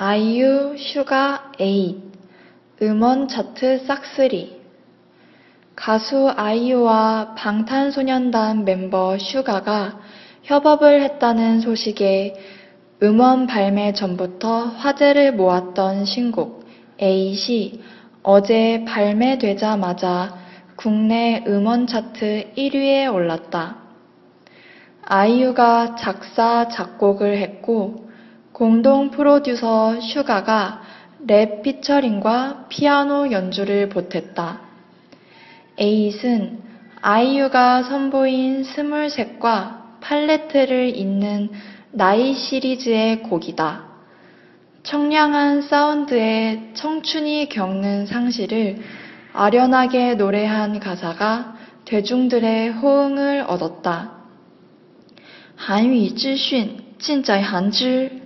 아이유 슈가 8 음원 차트 싹쓸이 가수 아이유와 방탄소년단 멤버 슈가가 협업을 했다는 소식에 음원 발매 전부터 화제를 모았던 신곡 에잇이 어제 발매되자마자 국내 음원 차트 1위에 올랐다. 아이유가 작사, 작곡을 했고 공동 프로듀서 슈가가 랩 피처링과 피아노 연주를 보탰다. 에잇은 아이유가 선보인 스물셋과 팔레트를 잇는 나이 시리즈의 곡이다. 청량한 사운드에 청춘이 겪는 상실을 아련하게 노래한 가사가 대중들의 호응을 얻었다. 韩语资讯尽在韩知。